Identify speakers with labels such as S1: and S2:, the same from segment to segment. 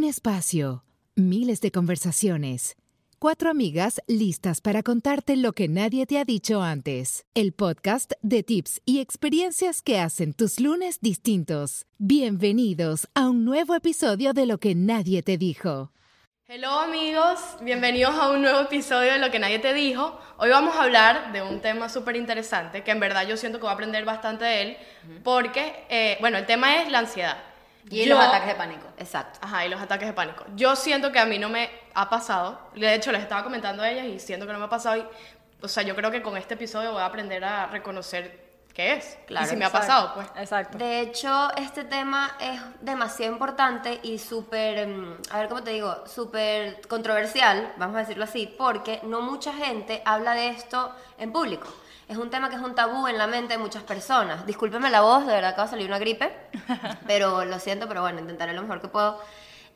S1: Un espacio, miles de conversaciones. Cuatro amigas listas para contarte lo que nadie te ha dicho antes. El podcast de tips y experiencias que hacen tus lunes distintos. Bienvenidos a un nuevo episodio de Lo que nadie te dijo.
S2: Hello amigos, bienvenidos a un nuevo episodio de Lo que nadie te dijo. Hoy vamos a hablar de un tema súper interesante que en verdad yo siento que voy a aprender bastante de él porque, eh, bueno, el tema es la ansiedad.
S3: Y
S2: Yo-
S3: los ataques de pánico, exacto.
S2: Ajá, y los ataques de pánico. Yo siento que a mí no me ha pasado. De hecho, les estaba comentando a ellas y siento que no me ha pasado. Y, o sea, yo creo que con este episodio voy a aprender a reconocer qué es.
S3: Claro,
S2: y si me ha pasado, pues.
S4: Exacto.
S3: De hecho, este tema es demasiado importante y súper, mm, a ver cómo te digo, súper controversial, vamos a decirlo así, porque no mucha gente habla de esto en público. Es un tema que es un tabú en la mente de muchas personas. Discúlpeme la voz, de verdad acaba de salir una gripe, pero lo siento, pero bueno, intentaré lo mejor que puedo.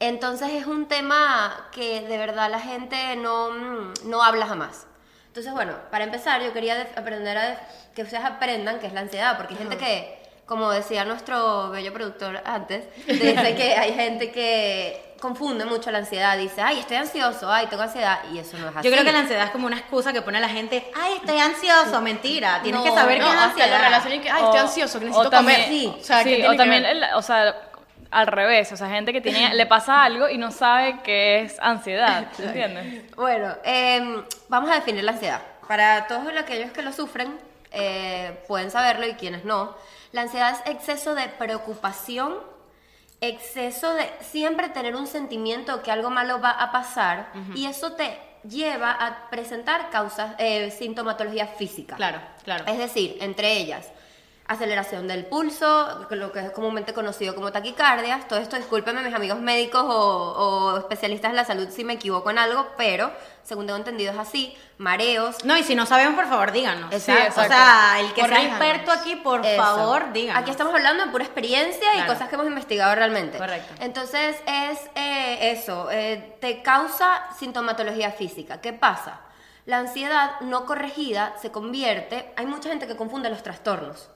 S3: Entonces es un tema que de verdad la gente no, mm, no habla jamás. Entonces, bueno, para empezar, yo quería aprender a que ustedes aprendan qué es la ansiedad, porque hay gente que, como decía nuestro bello productor antes, dice que hay gente que confunde mucho la ansiedad, dice, ay, estoy ansioso, ay, tengo ansiedad, y eso no es así.
S4: Yo creo que la ansiedad es como una excusa que pone a la gente, ay, estoy ansioso, mentira, tienes que saber
S2: No,
S4: qué es ansiedad.
S2: relacionan que, ay, estoy ansioso, que necesito
S5: o también,
S2: comer.
S3: Sí.
S2: O sea, ¿qué
S5: sí, o
S2: que
S5: también, el- o sea, al revés, o sea, gente que tiene, le pasa algo y no sabe qué es ansiedad, ¿entiendes?
S3: Bueno, em, vamos a definir la ansiedad. Para todos aquellos que lo sufren, eh, pueden saberlo y quienes no. La ansiedad es exceso de preocupación, exceso de siempre tener un sentimiento que algo malo va a pasar y eso te lleva a presentar causas, eh, sintomatología física.
S2: Claro, claro.
S3: Es decir, entre ellas, aceleración del pulso, lo que es comúnmente conocido como taquicardias. Todo esto, discúlpenme mis amigos médicos o, o especialistas en la salud si me equivoco en algo, pero según tengo entendido es así. Mareos.
S4: No, y si no sabemos, por favor, díganos.
S3: Exacto.
S4: O sea, el que sea experto aquí, por
S3: Eso.
S4: favor, díganos.
S3: Aquí estamos hablando de pura experiencia y cosas que hemos investigado realmente.
S4: Correcto.
S3: Entonces es eh, eso, eh, te causa sintomatología física. ¿Qué pasa? La ansiedad no corregida se convierte, hay mucha gente que confunde los trastornos.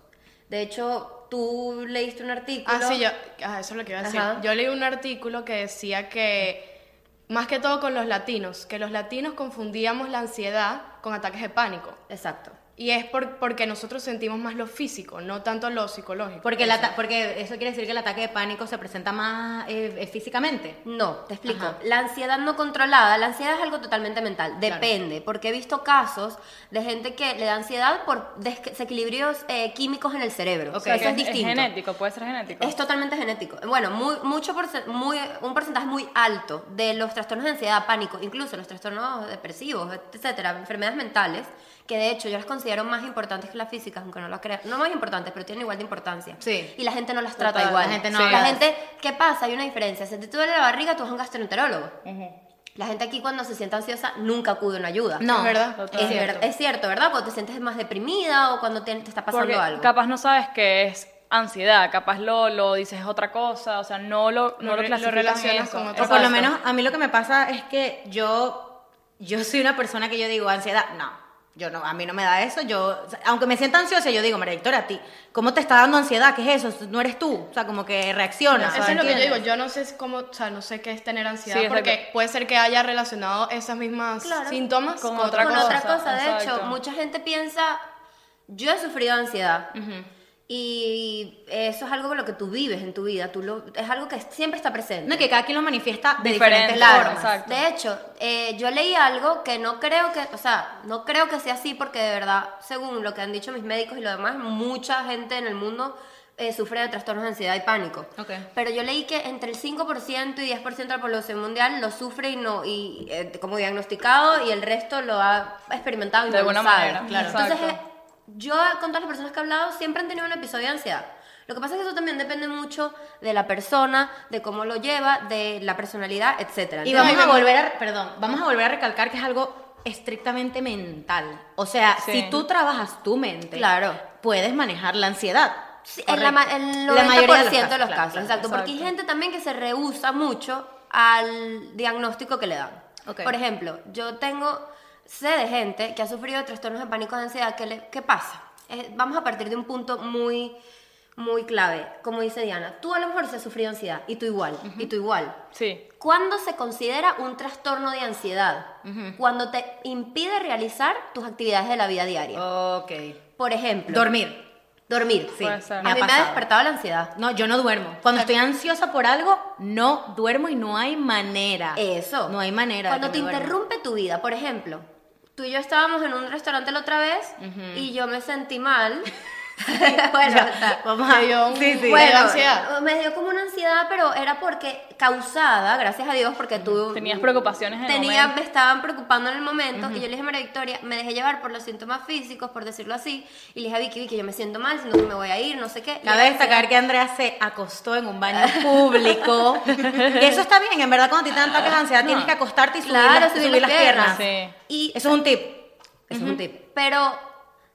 S3: De hecho, tú leíste un artículo.
S2: Ah, sí, yo, ah, eso es lo que iba a decir.
S3: Ajá.
S2: Yo leí un artículo que decía que, más que todo con los latinos, que los latinos confundíamos la ansiedad con ataques de pánico.
S3: Exacto.
S2: Y es por- porque nosotros sentimos más lo físico, no tanto lo psicológico.
S4: Porque, ata- porque eso quiere decir que el ataque de pánico se presenta más eh, eh, físicamente.
S3: No, te explico.
S4: Ajá.
S3: La ansiedad no controlada, la ansiedad es algo totalmente mental, depende, porque he visto casos de gente que le da ansiedad por desequilibrios eh, químicos en el cerebro. Eso es
S5: es,
S3: distinto.
S5: genético, puede ser genético.
S3: Es totalmente genético. Bueno, muy, mucho porce- muy, un porcentaje muy alto de los trastornos de ansiedad, pánico, incluso los trastornos depresivos, etcétera, enfermedades mentales, que de hecho yo las considero más importantes que las físicas, aunque no lo crean. No más importantes, pero tienen igual de importancia.
S4: Sí.
S3: Y la gente no las trata
S4: Total,
S3: igual.
S4: la gente no
S3: Sí. La gente, ¿qué pasa? Hay una diferencia. Si te duele la barriga, tú vas a un gastroenterólogo. La gente aquí cuando se siente ansiosa nunca acude a una ayuda.
S4: No,
S2: Es verdad.
S5: Total.
S3: Es,
S4: cierto.
S3: es cierto, ¿verdad? Cuando te sientes más deprimida o cuando te, te está pasando
S5: Porque
S3: algo.
S5: capaz no sabes qué es ansiedad, capaz lo, lo dices otra cosa, o sea, no lo, no
S2: Lo
S5: lo,
S2: lo relacionas
S5: eso.
S2: con otra
S4: O por lo menos a mí lo que me pasa es que yo, yo soy una persona que yo digo ansiedad, no, yo no, a mí no me da eso, yo, aunque me sienta ansiosa, yo digo, María Victoria, a ti, ¿cómo te está dando ansiedad? ¿Qué es eso? No eres tú, o sea, como que reacciona.
S2: Eso es lo que yo digo, yo no sé cómo, o sea, no sé qué es tener ansiedad,
S5: Sí, exacto.
S2: porque puede ser que haya relacionado esas mismas
S3: Claro.
S2: síntomas
S5: Con
S2: con,
S5: otra
S3: con
S2: otra cosa.
S3: otra cosa. De
S5: exacto.
S3: hecho, mucha gente piensa, yo he sufrido ansiedad. Y eso es algo con lo que tú vives en tu vida. Tú lo, es algo que siempre está presente.
S4: No, que cada quien lo manifiesta de
S5: Diferente,
S4: diferentes formas.
S3: De hecho, eh, yo leí algo que no creo que, o sea, no creo que sea así porque de verdad, según lo que han dicho mis médicos y lo demás, mucha gente en el mundo eh, sufre de trastornos de ansiedad y pánico.
S4: Ok.
S3: Pero yo leí que entre el 5% y 10% de la población mundial lo sufre y no y eh, como diagnosticado y el resto lo ha experimentado y
S5: De
S3: no lo
S5: alguna
S3: sabe.
S5: manera, claro.
S3: Entonces,
S5: Exacto.
S3: Yo con todas las personas que he hablado siempre han tenido un episodio de ansiedad. Lo que pasa es que eso también depende mucho de la persona, de cómo lo lleva, de la personalidad, etcétera.
S4: Y vamos a volver a, perdón, vamos a volver a recalcar que es algo estrictamente mental. O sea,
S5: Sí.
S4: si tú trabajas tu mente,
S3: Claro.
S4: puedes manejar la ansiedad.
S3: Sí, en la, en
S4: La
S3: 90%
S4: mayoría de
S3: de
S4: los
S3: los
S4: casos, claro, claro,
S3: exacto, Porque hay gente también que se rehúsa mucho al diagnóstico que le dan. Por ejemplo, yo tengo, sé de gente que ha sufrido de trastornos de pánico de ansiedad. ¿Qué, le, qué pasa? Eh, vamos a partir de un punto muy, muy clave, como dice Diana. Tú a lo mejor se has sufrido ansiedad y tú igual, y tú igual.
S5: Sí.
S3: ¿Cuándo se considera un trastorno de ansiedad? Cuando te impide realizar tus actividades de la vida diaria.
S4: Ok.
S3: Por ejemplo,
S4: Dormir.
S3: dormir.
S4: Sí.
S3: A mí me ha despertado la ansiedad.
S4: No, yo no duermo. Cuando estoy ansiosa por algo, no duermo y no hay manera.
S3: Eso.
S4: No hay manera. de
S3: Cuando te interrumpe tu vida, por ejemplo, tú y yo estábamos en un restaurante la otra vez y yo me sentí mal. bueno,
S4: Ya,
S3: o sea,
S4: vamos a...
S2: Te dio un-
S4: Sí, sí.
S2: Bueno,
S3: bueno,
S2: ansiedad.
S3: me dio como una ansiedad, pero era porque causada, gracias a Dios, porque tú
S5: Tenías preocupaciones en el
S3: tenía,
S5: momento.
S3: me estaban preocupando en el momento y yo le dije a María Victoria, me dejé llevar por los síntomas físicos, por decirlo así, y le dije a Vicky, Vicky, yo me siento mal, siento que me voy a ir, no sé qué.
S4: Cabe destacar
S3: decía,
S4: que Andrea se acostó en un baño público. y eso está bien, en verdad, cuando te dan ataques de ansiedad, tienes que acostarte y subir,
S3: Claro,
S4: las,
S3: subir
S4: subir
S3: las
S4: las piernas.
S5: Sí.
S3: Y
S4: Eso es un tip.
S3: Eso es un tip. Pero,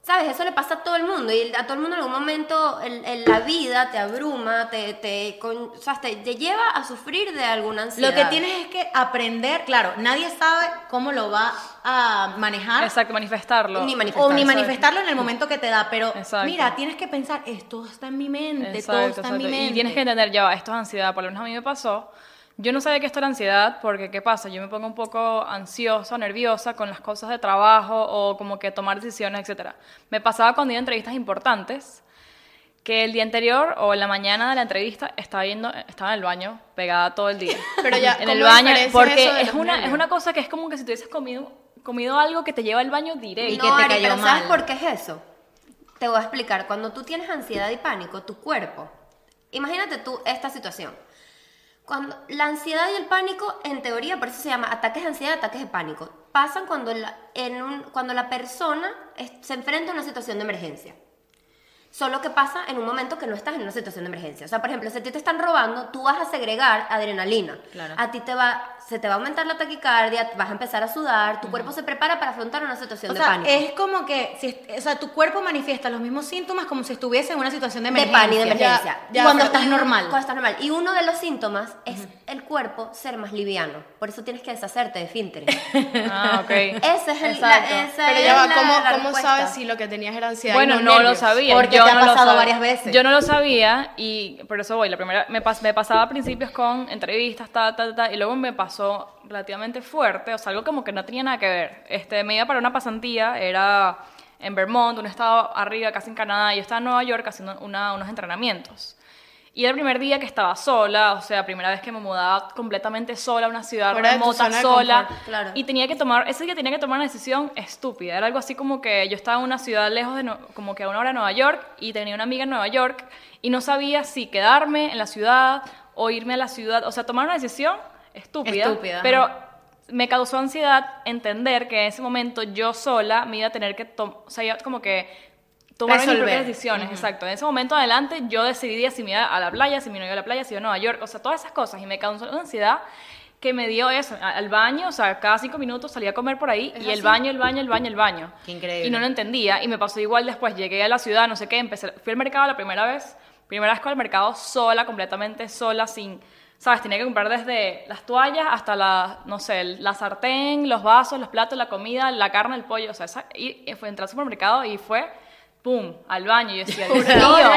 S3: ¿sabes? Eso le pasa a todo el mundo. Y a todo el mundo en algún momento en, en la vida te abruma, te, te, con- o sea, te, te lleva a sufrir de alguna ansiedad.
S4: Lo que tienes es que aprender, claro, nadie sabe cómo lo va a manejar.
S5: Exacto, manifestarlo.
S3: Ni
S4: O
S3: manifestar.
S4: ni manifestarlo en el momento que te da, pero
S5: Exacto.
S4: mira, tienes que pensar, esto está en mi mente, todo
S5: Exacto,
S4: está en mi mente.
S5: Y tienes que entender, ya esto es ansiedad, por lo menos a mí me pasó. Yo no sabía que esto era ansiedad porque, ¿qué pasa? Yo me pongo un poco ansiosa, nerviosa con las cosas de trabajo o como que tomar decisiones, etc. Me pasaba cuando iba a entrevistas importantes que el día anterior o en la mañana de la entrevista estaba yendo, estaba en el baño pegada todo el día.
S2: Pero ya,
S5: en el
S2: ¿cómo
S5: baño, porque es una, es una cosa que es como que si tú hubieses comido, comido algo que te lleva al baño directo.
S4: Y que
S3: No,
S4: te
S3: Ari,
S4: cayó
S3: pero ¿sabes
S4: mal.
S3: por qué es eso? Te voy a explicar. Cuando tú tienes ansiedad y pánico, tu cuerpo... Imagínate tú esta situación. Cuando la ansiedad y el pánico, en teoría, por eso se llama ataques de ansiedad, ataques de pánico, pasan cuando la, en un- cuando la persona es- se enfrenta a una situación de emergencia. Solo que pasa en un momento que no estás en una situación de emergencia. O sea, por ejemplo, si a ti te están robando, tú vas a segregar adrenalina.
S4: Claro.
S3: A ti te va, se te va a aumentar la taquicardia, vas a empezar a sudar, tu cuerpo se prepara para afrontar una situación
S4: O
S3: de
S4: sea,
S3: pánico.
S4: es como que, si, o sea, tu cuerpo manifiesta los mismos síntomas como si estuviese en una situación de
S3: de
S4: emergencia.
S3: pánico, de emergencia.
S2: Ya, ya,
S4: cuando estás normal.
S3: Cuando estás normal. Y uno de los síntomas es el cuerpo ser más liviano. Por eso tienes que deshacerte de finteres.
S5: Ah, ok.
S3: Ese es el,
S5: Exacto.
S3: la, esa
S2: Pero
S3: es
S2: ya va, ¿cómo, cómo sabes si lo que tenías era ansiedad? y
S5: Bueno,
S2: no,
S5: no lo
S2: nervios?
S5: sabía.
S4: Porque
S5: yo
S4: te ha
S5: no lo
S4: pasado varias veces.
S5: Yo no lo sabía y por eso voy. La primera me, pas- me pasaba a principios con entrevistas, ta, ta, ta, y luego me pasó relativamente fuerte, o sea, algo como que no tenía nada que ver. Este, me iba para una pasantía, era en Vermont, un estado arriba, casi en Canadá, y yo estaba en Nueva York haciendo una- unos entrenamientos. Y era el primer día que estaba sola, o sea, primera vez que me mudaba completamente sola a una ciudad
S2: Fuera
S5: remota, sola.
S2: confort,
S3: claro.
S5: Y tenía que tomar, ese día tenía que tomar una decisión estúpida. Era algo así como que yo estaba en una ciudad lejos de, como que a una hora de Nueva York y tenía una amiga en Nueva York y no sabía si quedarme en la ciudad o irme a la ciudad. O sea, tomar una decisión estúpida.
S4: Estúpida.
S5: Pero me causó ansiedad entender que en ese momento yo sola me iba a tener que tomar, o sea, iba como que tomar mis
S4: Resolver.
S5: propias decisiones, exacto. En ese momento adelante yo decidía si me iba a la playa, si me no iba a la playa, si iba a Nueva York, o sea, todas esas cosas y me causó una ansiedad que me dio eso, al baño, o sea, cada cinco minutos salía a comer por ahí y el baño, el baño, el baño, el baño.
S4: Qué increíble.
S5: Y no lo entendía y me pasó igual después, llegué a la ciudad, no sé qué, empecé, fui al mercado la primera vez, primera vez con el mercado sola, completamente sola, sin, sabes, tenía que comprar desde las toallas hasta la, no sé, la sartén, los vasos, los platos, la comida, la carne, el pollo, o sea, esa- y, y fue entrar al supermercado y fue, pum, al baño y yo decía, Dios
S3: No,
S5: mío,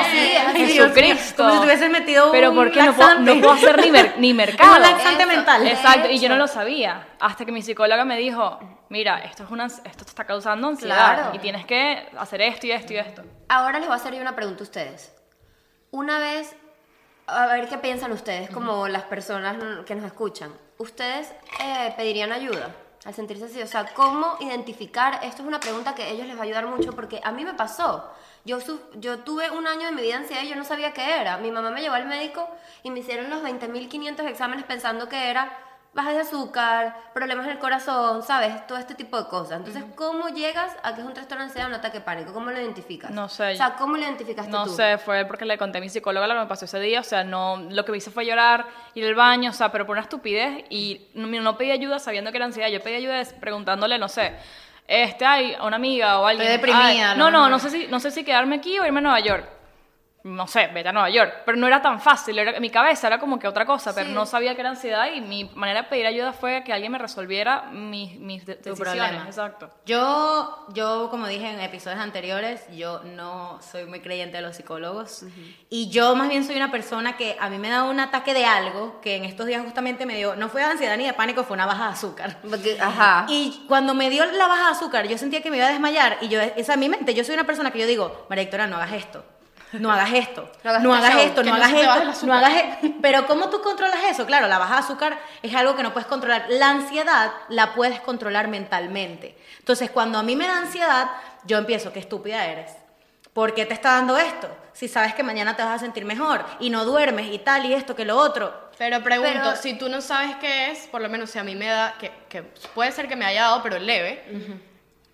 S5: Jesucristo.
S4: Como si te hubiesen metido
S5: Pero
S4: un
S5: ¿por qué no puedo, no puedo hacer ni, mer- ni mercado?
S4: un laxante
S3: Eso.
S4: mental.
S5: Exacto, y yo no lo sabía. Hasta que mi psicóloga me dijo, mira, esto, es una, esto te está causando ansiedad
S3: Claro.
S5: y tienes que hacer esto y esto y esto.
S3: Ahora les voy a hacer yo una pregunta a ustedes. Una vez, a ver qué piensan ustedes, como las personas que nos escuchan. ¿Ustedes eh, pedirían ayuda al sentirse así? O sea, ¿cómo identificar? Esto es una pregunta que a ellos les va a ayudar mucho porque a mí me pasó. Yo, yo tuve un año de mi vida ansiedad y yo no sabía qué era. Mi mamá me llevó al médico y me hicieron los 20.500 exámenes pensando que era bajas de azúcar, problemas en el corazón, ¿sabes? Todo este tipo de cosas. Entonces, ¿cómo llegas a que es un trastorno de ansiedad o un ataque de pánico? ¿Cómo lo identificas?
S5: No sé.
S3: O sea, ¿cómo lo identificaste
S5: No
S3: tú?
S5: sé, fue porque le conté a mi psicóloga lo que me pasó ese día, o sea, no, lo que me hice fue llorar, ir al baño, o sea, pero por una estupidez y no, no pedí ayuda sabiendo que era ansiedad, yo pedí ayuda preguntándole, no sé, este, hay a una amiga o alguien.
S4: Estoy deprimida,
S5: "Ay, no, no,
S4: mejor".
S5: no sé si, no sé si quedarme aquí o irme a Nueva York. No sé, vete a Nueva York. Pero no era tan fácil, era, mi cabeza era como que otra cosa, pero
S3: Sí.
S5: no sabía que era ansiedad y mi manera de pedir ayuda fue que alguien me resolviera mis, mis de-
S4: Tu
S5: decisiones.
S4: problema.
S5: Exacto.
S4: Yo, yo, como dije en episodios anteriores, yo no soy muy creyente de los psicólogos. Y yo más bien soy una persona que a mí me da un ataque de algo que en estos días justamente me dio, no fue de ansiedad ni de pánico, fue una baja de azúcar.
S3: Porque- ajá.
S4: Y cuando me dio la baja de azúcar, yo sentía que me iba a desmayar. Y yo, esa es mi mente. Yo soy una persona que yo digo, María Victoria, no hagas esto. No hagas esto.
S3: No hagas
S4: No
S3: este
S4: hagas esto, no hagas esto. No hagas e- Pero ¿cómo tú controlas eso? Claro, la baja de azúcar es algo que no puedes controlar. La ansiedad la puedes controlar mentalmente. Entonces, cuando a mí me da ansiedad, yo empiezo, qué estúpida eres. ¿Por qué te está dando esto? Si sabes que mañana te vas a sentir mejor y no duermes y tal y esto que lo otro.
S2: Pero pregunto,
S3: Pero-
S2: si tú no sabes qué es, por lo menos si a mí me da, que, que puede ser que me haya dado, pero leve,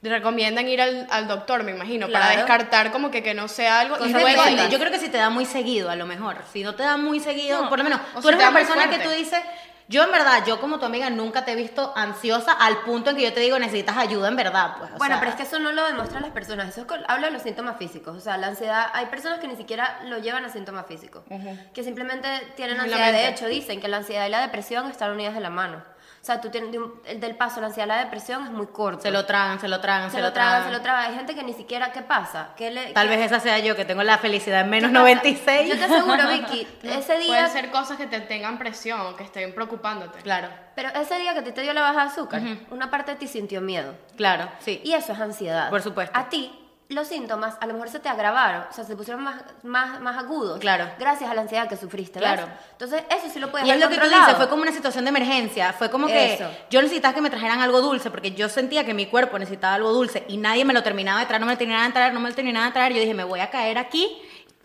S2: recomiendan ir al, al doctor, me imagino, para descartar como que, que no sea algo. Y luego,
S4: yo creo que si te da muy seguido, a lo mejor. Si no te da muy seguido,
S2: No,
S4: por lo menos,
S2: o
S4: tú
S2: si
S4: eres una persona que tú dices, yo en verdad, yo como tu amiga nunca te he visto ansiosa al punto en que yo te digo necesitas ayuda en verdad, pues. o
S3: Bueno,
S4: sea,
S3: pero es que eso no lo demuestran las personas, eso es con- habla de los síntomas físicos, o sea, la ansiedad, hay personas que ni siquiera lo llevan a síntomas físicos, que simplemente tienen ansiedad, de hecho dicen que la ansiedad y la depresión están unidas de la mano, o sea, tú tienes, de un- el del paso, la ansiedad y la depresión es muy corto.
S4: se lo tragan, se lo tragan,
S3: se lo tragan, se lo tragan, hay gente que ni siquiera, ¿qué pasa? ¿Qué le,
S4: Tal
S3: qué-
S4: vez esa sea yo que tengo la felicidad en menos
S3: pasa?
S4: 96.
S3: Yo te aseguro, Vicky, ese día,
S2: pueden ser cosas que te tengan presión o que estén preocupándote.
S4: Claro,
S3: pero ese día que a ti te dio la baja de azúcar, una parte de ti sintió miedo.
S4: claro, sí.
S3: Y eso es ansiedad.
S4: Por supuesto.
S3: A ti, los síntomas a lo mejor se te agravaron, o sea, se pusieron más, más, más agudos.
S4: Claro.
S3: Gracias a la ansiedad que sufriste, ¿ves?
S4: Claro.
S3: Entonces, eso sí lo puedes
S4: Y es lo que tú dices, fue como una situación de emergencia, fue como que
S3: Eso.
S4: yo necesitaba que me trajeran algo dulce, porque yo sentía que mi cuerpo necesitaba algo dulce y nadie me lo terminaba de traer, no me lo terminaba de traer, no me lo terminaba de traer, yo dije, me voy a caer aquí,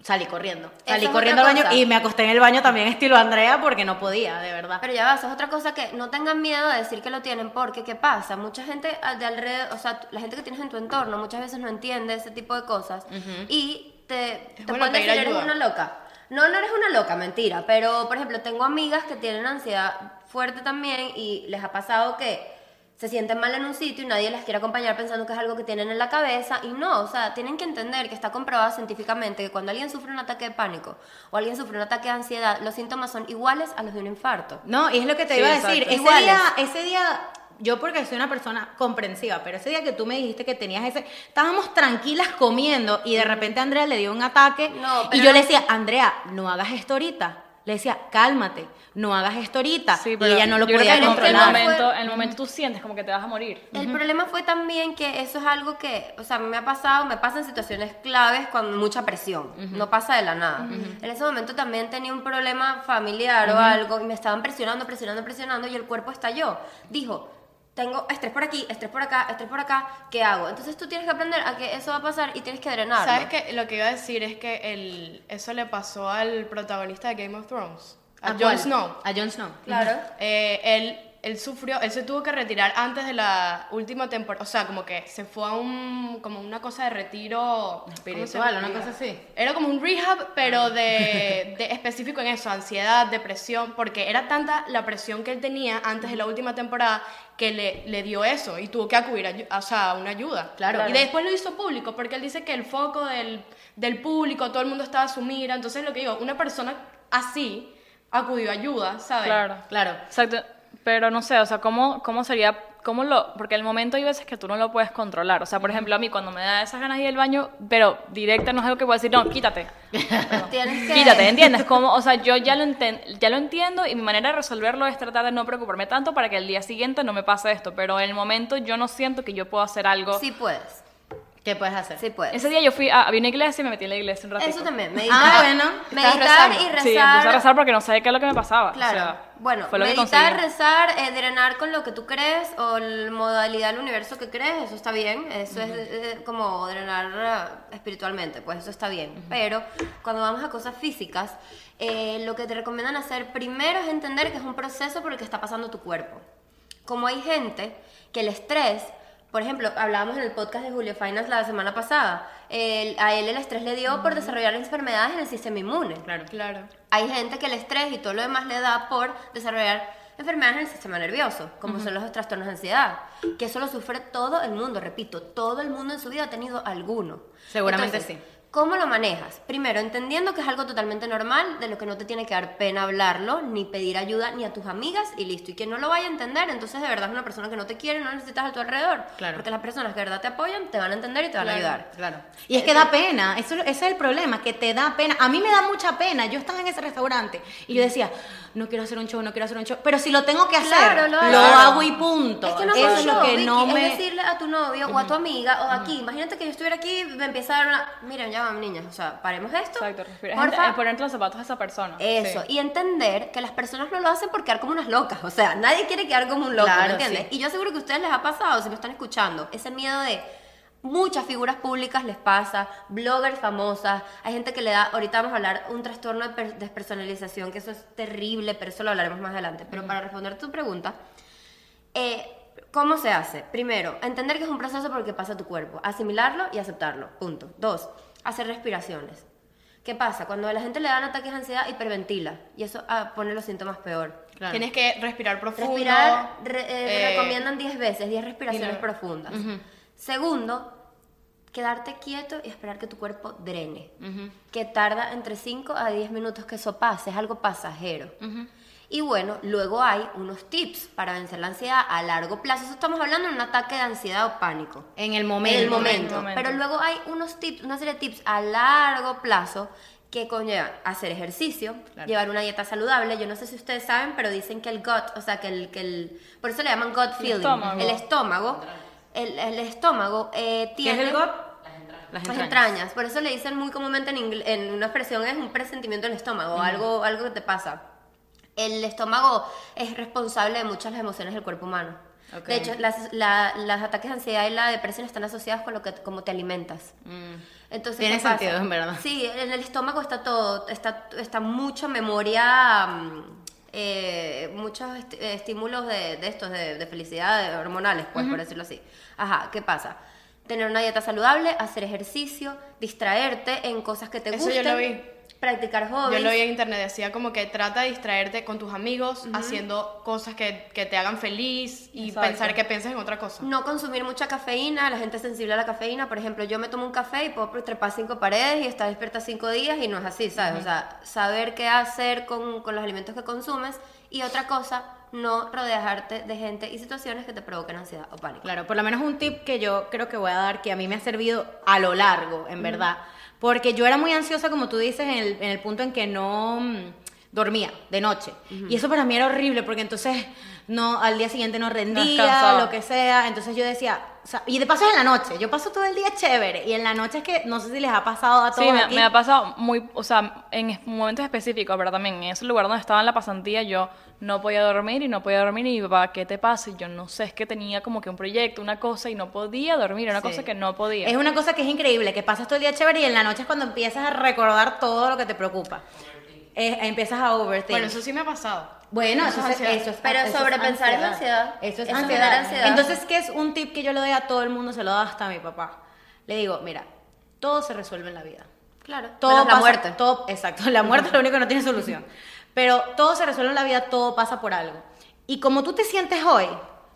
S4: salí corriendo, salí
S3: es
S4: corriendo al baño
S3: cosa.
S4: y me acosté en el baño también estilo Andrea porque no podía, de verdad.
S3: Pero ya vas, es otra cosa que no tengan miedo de decir que lo tienen, porque ¿qué pasa? Mucha gente de alrededor, o sea, la gente que tienes en tu entorno muchas veces no entiende ese tipo de cosas y te, te
S2: bueno
S3: pueden decir, eres
S2: ayuda".
S3: una loca. No, no eres una loca, mentira, pero por ejemplo, tengo amigas que tienen ansiedad fuerte también y les ha pasado que se sienten mal en un sitio y nadie las quiere acompañar pensando que es algo que tienen en la cabeza y no, o sea, tienen que entender que está comprobado científicamente que cuando alguien sufre un ataque de pánico o alguien sufre un ataque de ansiedad, los síntomas son iguales a los de un infarto.
S4: No, y es lo que te
S5: Sí,
S4: iba a decir. Ese
S3: Iguales.
S4: día, ese día, yo porque soy una persona comprensiva, pero ese día que tú me dijiste que tenías ese, estábamos tranquilas comiendo y de repente a Andrea le dio un ataque
S3: No,
S4: y yo
S3: no-
S4: le decía, Andrea, no hagas esto ahorita. Le decía, cálmate, no hagas esto ahorita.
S5: Sí,
S4: y
S5: pero
S4: ella no lo podía
S5: que en el
S4: controlar.
S5: momento, en el momento tú sientes como que te vas a morir.
S3: El problema fue también que eso es algo que, o sea, me ha pasado, me pasa en situaciones claves con mucha presión, no pasa de la nada. En ese momento también tenía un problema familiar o algo y me estaban presionando, presionando, presionando y el cuerpo estalló. Dijo, tengo estrés por aquí, estrés por acá, estrés por acá, ¿qué hago? Entonces tú tienes que aprender a que eso va a pasar y tienes que drenarlo.
S2: ¿Sabes qué? Lo que iba a decir es que el, eso le pasó al protagonista de Game of Thrones, a, Jon? Snow.
S4: A Jon Snow.
S3: Claro.
S2: Eh, él, él sufrió, él se tuvo que retirar antes de la última temporada, o sea, como que se fue a un, como una cosa de retiro ¿cómo se
S4: Espiritual, una cosa así.
S2: Era como un rehab, pero de, de específico en eso, ansiedad, depresión, porque era tanta la presión que él tenía antes de la última temporada que le, le dio eso y tuvo que acudir a, o sea, a una ayuda.
S4: Claro.
S2: Y después lo hizo público, porque él dice que el foco del, del público, todo el mundo estaba a su mira, entonces lo que digo, una persona así acudió a ayuda, ¿sabes?
S5: Claro.
S4: Claro.
S5: Exacto. Pero no sé, o sea, ¿cómo, cómo sería, cómo lo, porque el momento hay veces que tú no lo puedes controlar. O sea, por ejemplo, a mí cuando me da esas ganas de ir al baño, pero directa no es algo que puedo decir, no, quítate.
S3: Tienes que...
S5: Quítate, ¿entiendes? Como, o sea, yo ya lo, enten- ya lo entiendo y mi manera de resolverlo es tratar de no preocuparme tanto para que el día siguiente no me pase esto. Pero en el momento yo no siento que yo puedo hacer algo.
S3: Sí puedes,
S4: ¿Qué puedes hacer?
S3: sí puedes.
S5: Ese día yo fui a, había una iglesia y me metí en la iglesia un ratito.
S3: Eso también, meditar,
S4: Ah, bueno.
S3: meditar y rezar.
S5: Sí, empecé a rezar porque no sabía qué es lo que me pasaba. o
S3: Claro.
S5: sea,
S3: bueno,
S5: fue lo que
S3: meditar, rezar, eh, drenar con lo que tú crees o la modalidad del universo que crees, eso está bien. Eso es eh, como drenar eh, espiritualmente, pues eso está bien. Pero cuando vamos a cosas físicas, eh, lo que te recomiendan hacer primero es entender que es un proceso por el que está pasando tu cuerpo. Como hay gente que el estrés, por ejemplo, hablábamos en el podcast de Julio Fainas la semana pasada, el- a él el estrés le dio por desarrollar enfermedades en el sistema inmune.
S4: Claro.
S2: Claro.
S3: Hay gente que el estrés y todo lo demás le da por desarrollar enfermedades en el sistema nervioso, como son los trastornos de ansiedad, que eso lo sufre todo el mundo, repito, todo el mundo en su vida ha tenido alguno.
S4: Seguramente
S3: Entonces,
S4: sí.
S3: ¿Cómo lo manejas? Primero, entendiendo que es algo totalmente normal, de lo que no te tiene que dar pena hablarlo, ni pedir ayuda ni a tus amigas y listo. Y quien no lo vaya a entender, entonces de verdad es una persona que no te quiere, no necesitas a tu alrededor.
S4: Claro.
S3: Porque las personas que de verdad te apoyan te van a entender y te van a ayudar.
S4: Claro. Y es que da pena, eso, ese es el problema, que te da pena. A mí me da mucha pena. Yo estaba en ese restaurante y yo decía, no quiero hacer un show, no quiero hacer un show. Pero si lo tengo que hacer,
S3: Claro, lo
S4: lo,
S3: hago.
S4: hago y punto.
S3: Es que no
S4: eso es lo que
S3: Vicky,
S4: no me.
S3: Es decirle a tu novio o a tu amiga o aquí, imagínate que yo estuviera aquí y me empieza a dar una... Miren, ya van niñas, o sea, paremos esto.
S5: Exacto, respira. Ponerte los zapatos de esa persona.
S3: Eso,
S5: Sí.
S3: y entender que las personas no lo hacen por quedar como unas locas, o sea, nadie quiere quedar como un loco,
S4: Claro,
S3: ¿me entiendes?
S4: sí.
S3: Y yo seguro que a ustedes les ha pasado, si me están escuchando, ese miedo de muchas figuras públicas les pasa, bloggers famosas, hay gente que le da, ahorita vamos a hablar, un trastorno de per- despersonalización, que eso es terrible, pero eso lo hablaremos más adelante. Pero para responder tu pregunta, eh, ¿Cómo se hace? Primero, entender que es un proceso por el que pasa tu cuerpo, asimilarlo y aceptarlo, punto. Dos, hacer respiraciones. ¿Qué pasa? Cuando a la gente le dan ataques de ansiedad, hiperventila y eso ah, pone los síntomas peor.
S4: Claro.
S2: Tienes que respirar profundo.
S3: Respirar, re- eh,
S2: eh,
S3: recomiendan 10 veces, 10 respiraciones profundas. Segundo, quedarte quieto y esperar que tu cuerpo drene, que tarda entre 5 a 10 minutos que eso pase, es algo pasajero. Y bueno, luego hay unos tips para vencer la ansiedad a largo plazo. Eso estamos hablando de un ataque de ansiedad o pánico.
S4: En el
S3: En
S4: momento.
S3: el momento.
S5: momento.
S3: Pero luego hay unos tips, una serie de tips a largo plazo que conllevan hacer ejercicio, llevar una dieta saludable. Yo no sé si ustedes saben, pero dicen que el gut, o sea, que el, que el por eso le llaman gut feeling.
S5: estómago.
S3: El estómago, el, el estómago eh,
S4: ¿Qué
S3: tiene
S4: es el GOT?
S3: las entrañas. Por eso le dicen muy comúnmente en, en una expresión es un presentimiento en el estómago, algo, algo que te pasa. El estómago es responsable de muchas de las emociones del cuerpo humano.
S4: Ok.
S3: De hecho, las, la- los ataques de ansiedad y la depresión están asociados con lo que cómo te alimentas. Entonces,
S4: Tiene
S3: ¿qué
S4: sentido, en verdad.
S3: Sí, en el estómago está todo, está, está mucha memoria, mm, eh, muchos est- eh, estímulos de, de estos, de, de felicidad, de hormonales, pues, por decirlo así. Ajá, ¿qué pasa? Tener una dieta saludable, hacer ejercicio, distraerte en cosas que te
S2: Eso yo lo vi.
S3: Practicar
S2: Yo
S3: hobbies.
S2: lo vi en internet, decía como que trata de distraerte con tus amigos haciendo cosas que, que te hagan feliz y
S5: Exacto.
S2: pensar que piensas en otra cosa.
S3: No consumir mucha cafeína, la gente es sensible a la cafeína. Por ejemplo, yo me tomo un café y puedo trepar cinco paredes y estar despierta cinco días y no es así, ¿sabes? O sea, saber qué hacer con, con los alimentos que consumes. Y otra cosa, no rodearte de gente y situaciones que te provoquen ansiedad o pánico.
S4: Claro, por lo menos un tip que yo creo que voy a dar, que a mí me ha servido a lo largo, en verdad. Porque yo era muy ansiosa, como tú dices, en el, en el punto en que no mm, dormía de noche. Y eso para mí era horrible, porque entonces no al día siguiente no rendía, lo que sea. Entonces yo decía, o sea, y de paso es en la noche, yo paso todo el día chévere. Y en la noche es que no sé si les ha pasado a todos
S5: Sí, me,
S4: aquí.
S5: me ha pasado muy, o sea, en momentos específicos, pero también en ese lugar donde estaba en la pasantía yo no podía dormir y no podía dormir y mi papá, ¿qué te pasa? Y yo no sé, es que tenía como que un proyecto, una cosa y no podía dormir, una
S4: Sí.
S5: cosa que no podía.
S4: Es una cosa que es increíble, que pasas todo el día chévere y en la noche es cuando empiezas a recordar todo lo que te preocupa. Eh, empiezas a overthink.
S2: Bueno, eso sí me ha pasado.
S4: Bueno, eso,
S2: Eso es
S4: eso es
S3: Pero
S4: eso es
S3: sobrepensar es ansiedad.
S4: Eso es ansiedad.
S3: ansiedad.
S4: Entonces, ¿qué es un tip que yo le doy a todo el mundo? Se lo doy hasta a mi papá. Le digo, mira, todo se resuelve en la vida.
S3: Claro.
S4: Todo
S3: Menos la
S4: pasa-
S3: muerte.
S4: Todo, exacto, la muerte es lo único que no tiene solución. Pero todo se resuelve en la vida, todo pasa por algo. Y como tú te sientes hoy,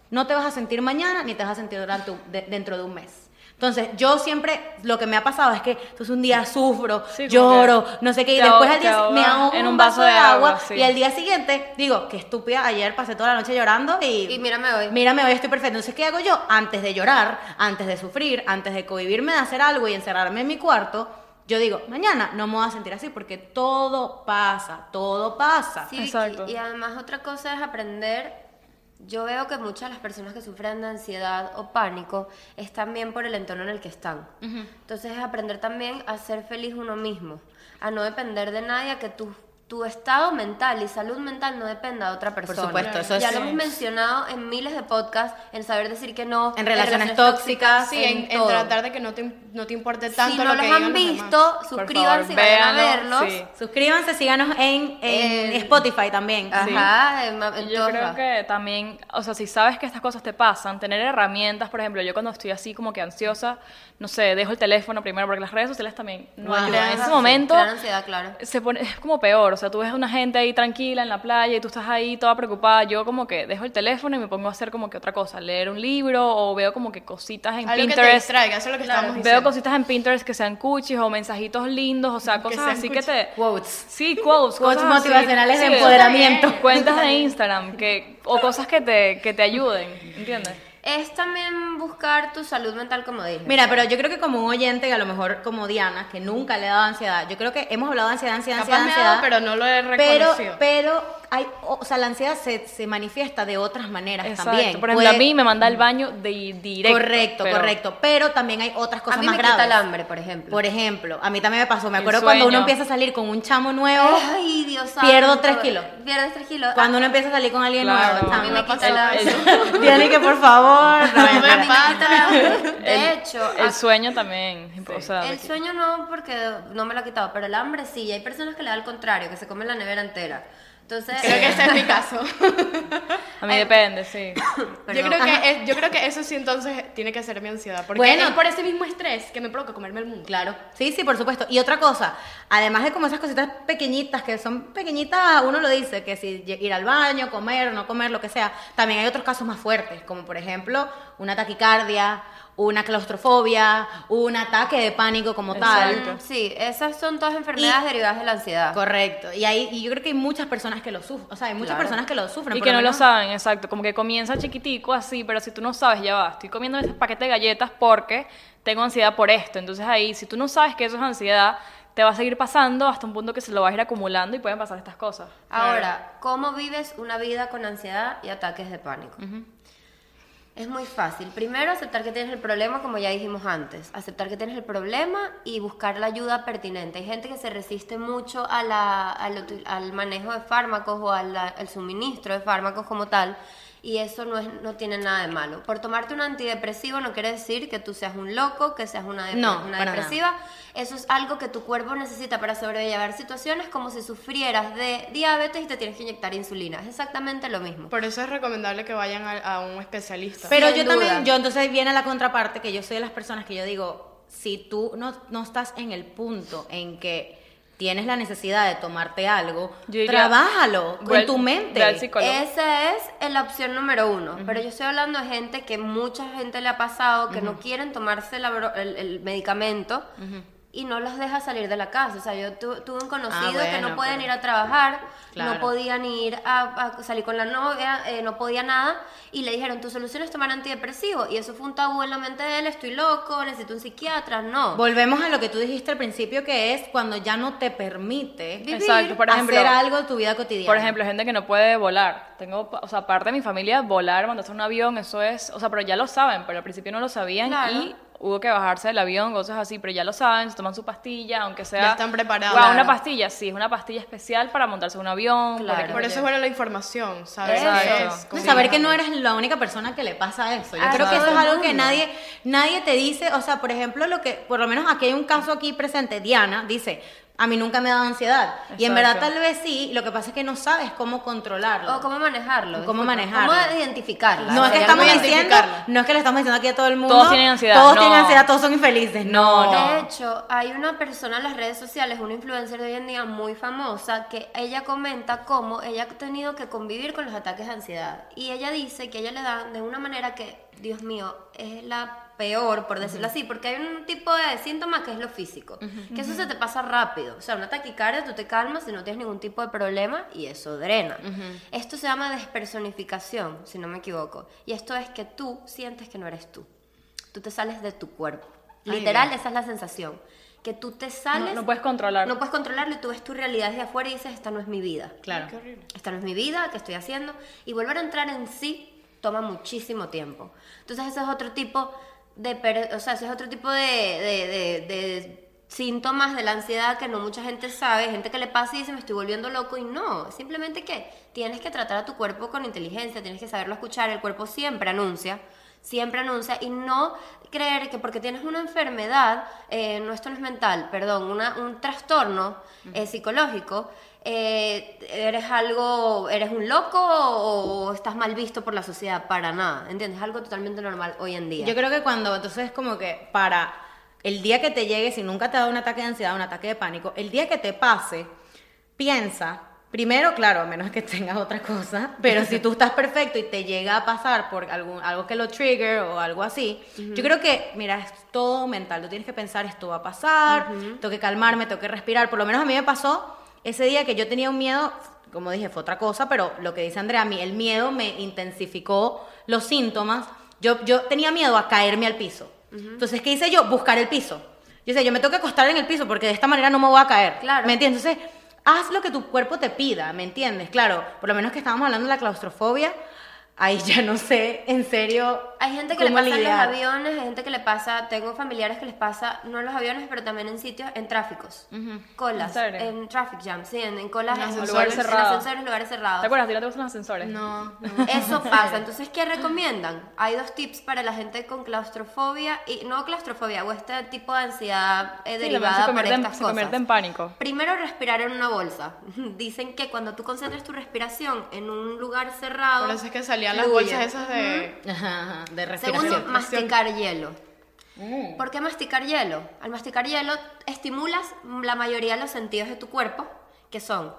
S4: no te vas a sentir mañana ni te vas a sentir durante un- de- dentro de un mes. Entonces, yo siempre, lo que me ha pasado es que entonces un día sufro,
S5: Sí,
S4: lloro, no sé qué, y después al día me ahogo
S5: en un vaso de agua, sí.
S4: y al día siguiente digo, qué estúpida, ayer pasé toda la noche llorando y...
S3: Y mírame hoy.
S4: Mírame, hoy estoy perfecta. Entonces, ¿qué hago yo? Antes de llorar, antes de sufrir, antes de cohibirme de hacer algo y encerrarme en mi cuarto, yo digo, mañana no me voy a sentir así porque todo pasa, todo pasa.
S3: Sí,
S5: Exacto.
S3: Y además otra cosa es aprender. Yo veo que muchas de las personas que sufren de ansiedad o pánico es también por el entorno en el que están. Entonces es aprender también a ser feliz uno mismo, a no depender de nadie, a que tu, tu estado mental y salud mental no dependa de otra persona.
S4: supuesto, eso
S3: ya
S4: es-
S3: lo hemos mencionado en miles de podcasts, en saber decir que no,
S4: En relaciones tóxicas,
S2: Sí, en, en
S3: todo.
S2: tratar de que no te, no te importe tanto
S3: Si no
S2: lo
S3: los
S2: que
S3: han
S2: los
S3: visto,
S2: demás.
S5: Por
S3: suscríbanse y
S5: favor,
S3: vayan a verlos.
S5: sí.
S4: Suscríbanse, síganos en, en
S3: Eh,
S4: Spotify también.
S3: Ajá, en
S5: Yo creo que también, o sea, si sabes que estas cosas te pasan, tener herramientas, por ejemplo, yo cuando estoy así como que ansiosa, no sé, dejo el teléfono primero porque las redes sociales también no ayudan. En ese
S3: sí,
S5: momento
S3: crean ansiedad, claro.
S5: se pone, es como peor, o sea, tú ves a una gente ahí tranquila en la playa y tú estás ahí toda preocupada. Yo como que dejo el teléfono y me pongo a hacer como que otra cosa, leer un libro o veo como que cositas en
S2: Algo que te
S5: Pinterest.
S2: distraiga, eso es lo que estábamos
S5: Veo
S2: diciendo.
S5: cositas en Pinterest que sean cuchis o mensajitos lindos, o sea, cosas así que te...
S4: Quotes.
S5: Sí, quotes.
S4: Quotes
S5: así.
S4: motivacionales de
S5: Sí,
S4: empoderamiento.
S5: Cuentas de Instagram que, o cosas que te, que te ayuden, ¿entiendes?
S3: Es también buscar tu salud mental, como dije.
S4: Mira, pero yo creo que como un oyente, a lo mejor como Diana, que nunca le ha dado ansiedad, yo creo que hemos hablado de ansiedad, ansiedad,
S2: Capaz
S4: ansiedad,
S2: me ha dado,
S4: ansiedad.
S2: pero no lo he
S4: pero hay, o sea, la ansiedad se, se manifiesta de otras maneras
S5: Exacto.
S4: también.
S5: Por ejemplo, a mí me manda al baño de directo.
S4: Correcto,
S5: pero-
S4: correcto. Pero también hay otras
S3: a
S4: cosas
S3: mí
S4: más
S3: me
S4: graves.
S3: quita el hambre, por ejemplo.
S4: Por ejemplo, a mí también me pasó. Me
S5: El
S4: acuerdo cuando uno empieza a salir con un chamo nuevo,
S3: Ay, Dios
S4: Pierdo tres kilos.
S3: Pierdes tres kilos.
S4: cuando uno empieza a salir con alguien
S5: Claro.
S4: nuevo.
S3: A mí me quita el hambre.
S4: Diana, que por favor. No,
S2: me
S3: A mí me quita el hambre.
S5: El-
S3: De hecho,
S5: El
S3: a-
S5: sueño también. O sea,
S3: el sueño no, porque no me lo ha quitado, pero el hambre sí. Y hay personas que le da al contrario, que se comen la nevera entera. Entonces,
S2: Creo que ese es mi caso.
S5: a mí depende, sí.
S2: yo, creo que es- yo creo que eso sí entonces tiene que ser mi ansiedad. Porque
S4: Bueno.
S2: es por ese mismo estrés que me provoca comerme el mundo.
S4: Claro, sí, sí, por supuesto. Y otra cosa, además de como esas cositas pequeñitas, que son pequeñitas, uno lo dice, que si ir al baño, comer, no comer, lo que sea, también hay otros casos más fuertes, como por ejemplo una taquicardia, una claustrofobia, un ataque de pánico como tal.
S3: Sí, esas son todas enfermedades
S4: Y-
S3: derivadas de la ansiedad.
S4: Correcto. Y, hay, y yo creo que hay muchas personas que lo sufren. O sea, hay muchas
S3: Claro.
S4: personas que lo sufren.
S5: Y que no lo saben, exacto. Como que comienza chiquitico así, pero si tú no sabes, ya va. Estoy comiendo ese paquete de galletas porque tengo ansiedad por esto. Entonces ahí, si tú no sabes que eso es ansiedad, te va a seguir pasando hasta un punto que se lo vas a ir acumulando y pueden pasar estas cosas.
S3: Ahora, ¿cómo vives una vida con ansiedad y ataques de pánico? Es muy fácil. Primero, aceptar que tienes el problema, como ya dijimos antes. Aceptar que tienes el problema y buscar la ayuda pertinente. Hay gente que se resiste mucho a la- al, al manejo de fármacos o al suministro de fármacos como tal. Y eso no, es, no tiene nada de malo. Por tomarte un antidepresivo no quiere decir que tú seas un loco, que seas una, dep-
S4: No,
S3: una
S4: para nada.
S3: depresiva. Eso es algo que tu cuerpo necesita para sobrellevar situaciones como si sufrieras de diabetes y te tienes que inyectar insulina. Es exactamente lo mismo.
S2: Por eso es recomendable que vayan a, a un especialista.
S4: Pero
S3: Sin
S4: yo
S3: duda.
S4: también, yo entonces viene la contraparte, que yo soy de las personas que yo digo, si tú no, no estás en el punto en que tienes la necesidad de tomarte algo,
S5: diría,
S4: trabájalo con tu mente.
S3: Esa es la opción número uno. Pero yo estoy hablando de gente que mucha gente le ha pasado que no quieren tomarse la el, el medicamento y no los deja salir de la casa. O sea, yo tu- tuve un conocido que
S4: Ah, bueno,
S3: no pueden
S4: pero-
S3: ir a trabajar,
S4: Claro.
S3: no podían ir a, a salir con la novia, eh, no podía nada. Y le dijeron, tu solución es tomar antidepresivo. Y eso fue un tabú en la mente de él, estoy loco, necesito un psiquiatra. No.
S4: Volvemos a lo que tú dijiste al principio, que es cuando ya no te permite
S3: Vivir.
S5: Exacto, por ejemplo,
S4: hacer algo de tu vida cotidiana.
S5: Por ejemplo, gente que no puede volar. Tengo, o sea, parte de mi familia, volar, montarse en un avión, eso es, o sea, pero ya lo saben, pero al principio no lo sabían
S3: Claro.
S5: y hubo que bajarse del avión, cosas así, pero ya lo saben, se toman su pastilla, aunque sea...
S2: Ya están preparados.
S5: Wow, una pastilla, sí, es una pastilla especial para montarse en un avión.
S3: Claro.
S2: Por eso es buena la información, ¿sabes?
S3: Exacto.
S2: ¿Qué es?
S4: No, saber que no eres la única persona que le pasa eso. Yo
S3: A
S4: creo que eso es algo que nadie, nadie te dice, o sea, por ejemplo, lo que, por lo menos aquí hay un caso aquí presente, Diana dice, a mí nunca me ha dado ansiedad. Y en verdad tal vez sí, lo que pasa es que no sabes cómo controlarlo.
S3: O cómo manejarlo.
S4: Cómo manejarlo.
S3: Cómo identificarlo.
S4: no es que estamos diciendo, no es que le estamos diciendo aquí a todo el mundo.
S5: Todos tienen ansiedad,
S4: Todos
S5: no.
S4: tienen ansiedad, todos son infelices. No,
S5: No,
S3: De hecho, hay una persona en las redes sociales, una influencer de hoy en día muy famosa, que ella comenta cómo ella ha tenido que convivir con los ataques de ansiedad. Y ella dice que ella le dan de una manera que, Dios mío, es la peor, por decirlo así, porque hay un tipo de síntoma que es lo físico, que eso se te pasa rápido. O sea, una taquicardia, tú te calmas y no tienes ningún tipo de problema y eso drena. Esto se llama despersonificación, si no me equivoco. Y esto es que tú sientes que no eres tú. Tú te sales de tu cuerpo.
S4: Ay,
S3: Literal, esa es la sensación. Que tú te
S5: No,
S3: sales,
S5: no puedes controlar.
S3: no puedes controlarlo y tú ves tu realidad desde afuera y dices, esta no es mi vida.
S4: Claro.
S3: Esta no es mi vida, ¿qué estoy haciendo? Y volver a entrar en sí toma muchísimo tiempo. Entonces ese es otro tipo de, per- o sea, ese es otro tipo de, de- de- de síntomas de la ansiedad que no mucha gente sabe, gente que le pasa y dice me estoy volviendo loco y no, simplemente que tienes que tratar a tu cuerpo con inteligencia, tienes que saberlo escuchar, el cuerpo siempre anuncia, siempre anuncia y no creer que porque tienes una enfermedad, eh, no esto no es mental, perdón, una- un trastorno eh, psicológico, eh, eres algo, eres un loco o, o estás mal visto por la sociedad, para nada, ¿entiendes? Es algo totalmente normal hoy en día.
S4: Yo creo que cuando, entonces como que para el día que te llegue, si nunca te ha dado un ataque de ansiedad, un ataque de pánico, el día que te pase, piensa, primero, claro, a menos que tengas otra cosa, pero si tú estás perfecto y te llega a pasar por algún, algo que lo trigger o algo así, yo creo que, mira, es todo mental. Tú tienes que pensar, esto va a pasar, tengo que calmarme, tengo que respirar. Por lo menos a mí me pasó ese día que yo tenía un miedo, como dije, fue otra cosa, pero lo que dice Andrea, a mí el miedo me intensificó los síntomas. Yo, yo tenía miedo a caerme al piso. Entonces, ¿qué hice yo? Buscar el piso. Yo decía, yo me tengo que acostar en el piso porque de esta manera no me voy a caer.
S3: Claro.
S4: ¿Me entiendes? Entonces, haz lo que tu cuerpo te pida, ¿me entiendes? Claro, por lo menos que estábamos hablando de la claustrofobia, ahí ya no sé, en serio.
S3: Hay gente que le pasa en los aviones, hay gente que le pasa, tengo familiares que les pasa, no en los aviones, pero también en sitios, en tráficos, colas,
S5: ¿En
S3: en traffic jams, sí, en, en colas,
S2: En
S3: en,
S2: ascensores
S3: lugares
S5: cerrados.
S3: En ascensores, lugares cerrados.
S5: ¿Te acuerdas? ¿A ti no te gustan los ascensores?
S2: No, no.
S3: Eso pasa. Entonces, ¿qué recomiendan? Hay dos tips para la gente con claustrofobia y no claustrofobia o este tipo de ansiedad eh,
S5: Sí,
S3: derivada por
S5: en,
S3: estas
S5: se
S3: cosas.
S5: convierte en pánico.
S3: Primero, respirar en una bolsa. Dicen que cuando tú concentras tu respiración en un lugar cerrado,
S2: Por eso es que salían las bolsas esas de...
S4: Ajá, ajá, de respiración.
S3: Segundo, masticar hielo.
S4: Mm.
S3: ¿Por qué masticar hielo? Al masticar hielo estimulas la mayoría de los sentidos de tu cuerpo, que son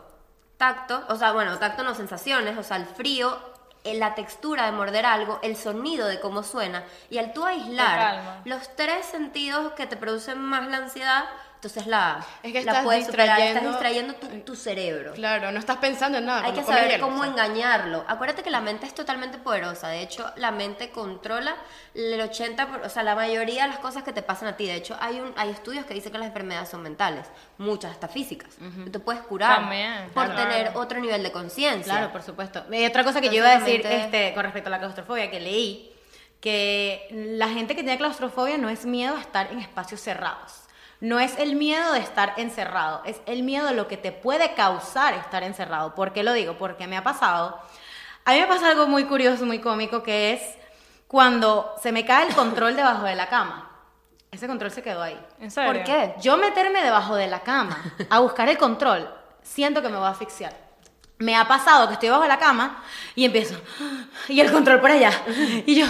S3: tacto, o sea, bueno, tacto no sensaciones, o sea, el frío, eh, la textura de morder algo, el sonido de cómo suena, y al tú aislar los tres sentidos que te producen más la ansiedad, entonces la,
S2: Es que
S3: la
S2: estás
S3: puedes superar, estás
S2: distrayendo-
S3: distrayendo tu, tu cerebro.
S2: Claro, no estás pensando en nada.
S3: Hay que saber
S2: hielo,
S3: cómo
S2: o sea.
S3: engañarlo. Acuérdate que la mente es totalmente poderosa. De hecho, la mente controla el 80%, por- o sea, la mayoría de las cosas que te pasan a ti. De hecho, hay, un, hay estudios que dicen que las enfermedades son mentales, muchas, hasta físicas. Tú te puedes curar
S5: También,
S3: por
S5: claro.
S3: tener otro nivel de conciencia.
S4: Claro, por supuesto. Y otra cosa que yo iba a decir este, con respecto a la claustrofobia, que leí, que la gente que tiene claustrofobia no es miedo a estar en espacios cerrados. No es el miedo de estar encerrado, es el miedo de lo que te puede causar estar encerrado. ¿Por qué lo digo? Porque me ha pasado. A mí me pasa algo muy curioso, muy cómico, que es cuando se me cae el control debajo de la cama. Ese control se quedó ahí.
S5: ¿En serio?
S3: ¿Por qué?
S4: Yo meterme debajo de la cama a buscar el control, siento que me voy a asfixiar. Me ha pasado que estoy debajo de la cama y empiezo, y el control por allá. Y yo,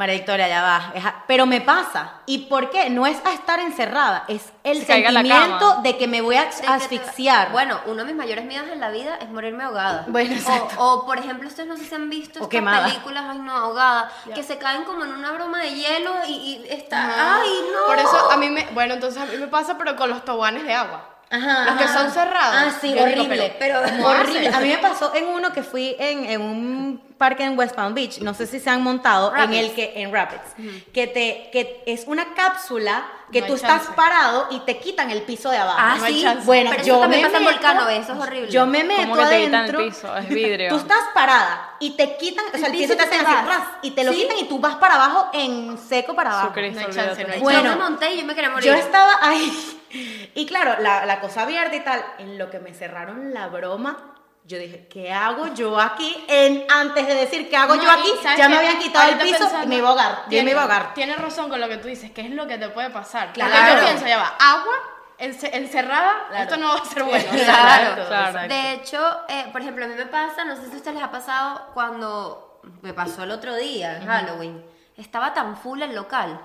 S4: María Victoria, ya va. a- Pero me pasa. ¿Y por qué? No es a estar encerrada, es el
S5: Se
S4: sentimiento de que me voy a
S3: De que te-
S4: asfixiar.
S3: Bueno, uno de mis mayores miedos en la vida es morirme ahogada.
S4: Bueno, exacto.
S3: o, o, por ejemplo, ustedes no sé si han visto
S4: O
S3: estas
S4: quemada.
S3: películas, ay no, ahogada, que se caen como en una broma de hielo y, y está, ay no.
S2: Por eso a mí me... Bueno, entonces a mí me pasa, pero con los toboganes de agua.
S4: Ajá,
S2: Los que
S4: ajá.
S2: son cerrados.
S4: Ah, sí,
S2: digo,
S4: horrible.
S2: pero
S4: Pero
S2: ¿cómo
S4: horrible.
S2: haces?
S4: A mí me pasó en uno que fui en, en un parque en West Palm Beach, no sé si se han montado, en el que, en Rapids, que te, que es una cápsula que
S2: No
S4: tú estás parado y te quitan el piso de abajo.
S3: Ah,
S2: No
S3: sí.
S4: Bueno,
S3: Pero
S4: yo
S3: eso también
S4: me
S3: pasa en
S4: meto-
S3: Volcano, eso es horrible.
S4: Yo me meto
S5: ¿Cómo que te quitan el piso? Es vidrio.
S4: Tú estás parada y te quitan, o sea, el
S3: piso
S4: te hacen así, ras, y te lo
S3: Sí.
S4: quitan y tú vas para abajo en seco para abajo.
S5: Jesucristo,
S2: No hay chance, no hay
S4: Bueno,
S3: yo me monté y yo me quería morir.
S4: Yo estaba ahí. Y claro, la, la cosa abierta y tal. En lo que me cerraron la broma, yo dije, ¿qué hago yo aquí? En, antes de decir, ¿qué hago
S2: No,
S4: yo aquí?
S2: y ¿sabes
S4: Ya me habían quitado el piso y
S2: pensando,
S4: me iba a ahogar.
S2: Tiene-
S4: me iba a ahogar.
S2: Tienes razón con lo que tú dices, ¿qué es lo que te puede pasar? Porque
S3: Claro.
S2: yo pienso, ya va, agua, ence- encerrada, esto no va a ser bueno.
S3: Claro,
S5: Claro.
S3: De hecho, eh, por ejemplo, a mí me pasa, no sé si a ustedes les ha pasado cuando me pasó el otro día, en Halloween. Estaba tan full el local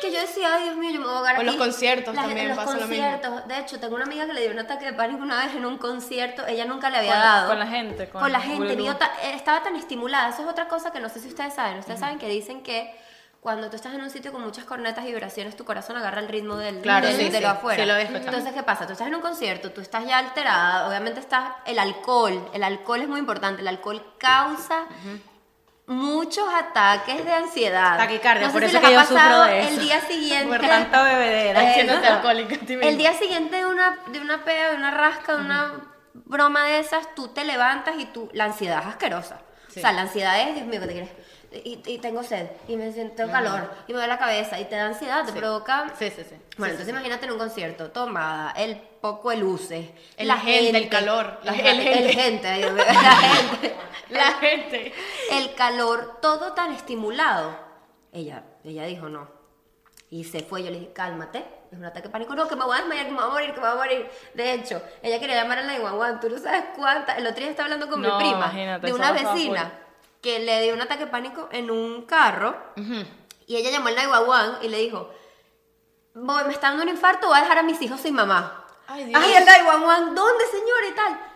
S3: que yo decía, ay Dios mío, yo me voy a ahogar
S2: O los
S3: aquí".
S2: conciertos
S3: La-
S2: también
S3: los
S2: pasa lo mismo.
S3: conciertos. De hecho, tengo una amiga que le dio un ataque de pánico una vez en un concierto. Ella nunca le había
S5: Con-
S3: dado.
S5: con la gente, con
S3: la gente. ta- eh, estaba tan estimulada. Eso es otra cosa que no sé si ustedes saben. Ustedes saben que dicen que cuando tú estás en un sitio con muchas cornetas y vibraciones, tu corazón agarra el ritmo del,
S4: Claro,
S3: del-
S4: sí,
S3: de
S4: sí.
S3: lo afuera.
S4: Sí, lo.
S3: Entonces, ¿qué pasa? Tú estás en un concierto, tú estás ya alterada, obviamente está el alcohol. El alcohol es muy importante. El alcohol causa muchos ataques de ansiedad.
S4: Taquicardia,
S3: No sé
S4: por
S3: si
S4: eso
S3: les
S4: que
S3: ha
S4: yo sufro
S3: pasado El día siguiente.
S4: Por tanta bebedera.
S3: Eh, no.
S2: alcohólica.
S3: El día siguiente de una, de una peda, de una rasca, de una broma de esas, tú te levantas y tú, la ansiedad es asquerosa. O sea, la ansiedad es, Dios mío, ¿qué te quieres? Y, y tengo sed, y me siento calor, y me duele la cabeza, y te da ansiedad, te provoca...
S4: Sí, sí, sí.
S3: Bueno, entonces imagínate en un concierto, tomada, el poco de luces,
S2: El gente, el calor, la-
S3: Ajá,
S2: el gente.
S3: el gente, Dios la gente,
S2: La gente.
S3: el calor, todo tan estimulado. Ella, ella dijo no. Y se fue, yo le dije, cálmate, es un ataque de pánico, no, que me voy a desmayar, que me voy a morir, que me voy a morir. De hecho, ella quería llamar a la 911, tú no sabes cuánta, el otro día estaba hablando con
S5: No,
S3: mi prima, de una vecina. Que le dio un ataque de pánico en un carro, y ella llamó al 911 y le dijo, voy, me está dando un infarto, voy a dejar a mis hijos sin mamá.
S2: Ay, Dios.
S3: Y el 911, ¿dónde señora y tal?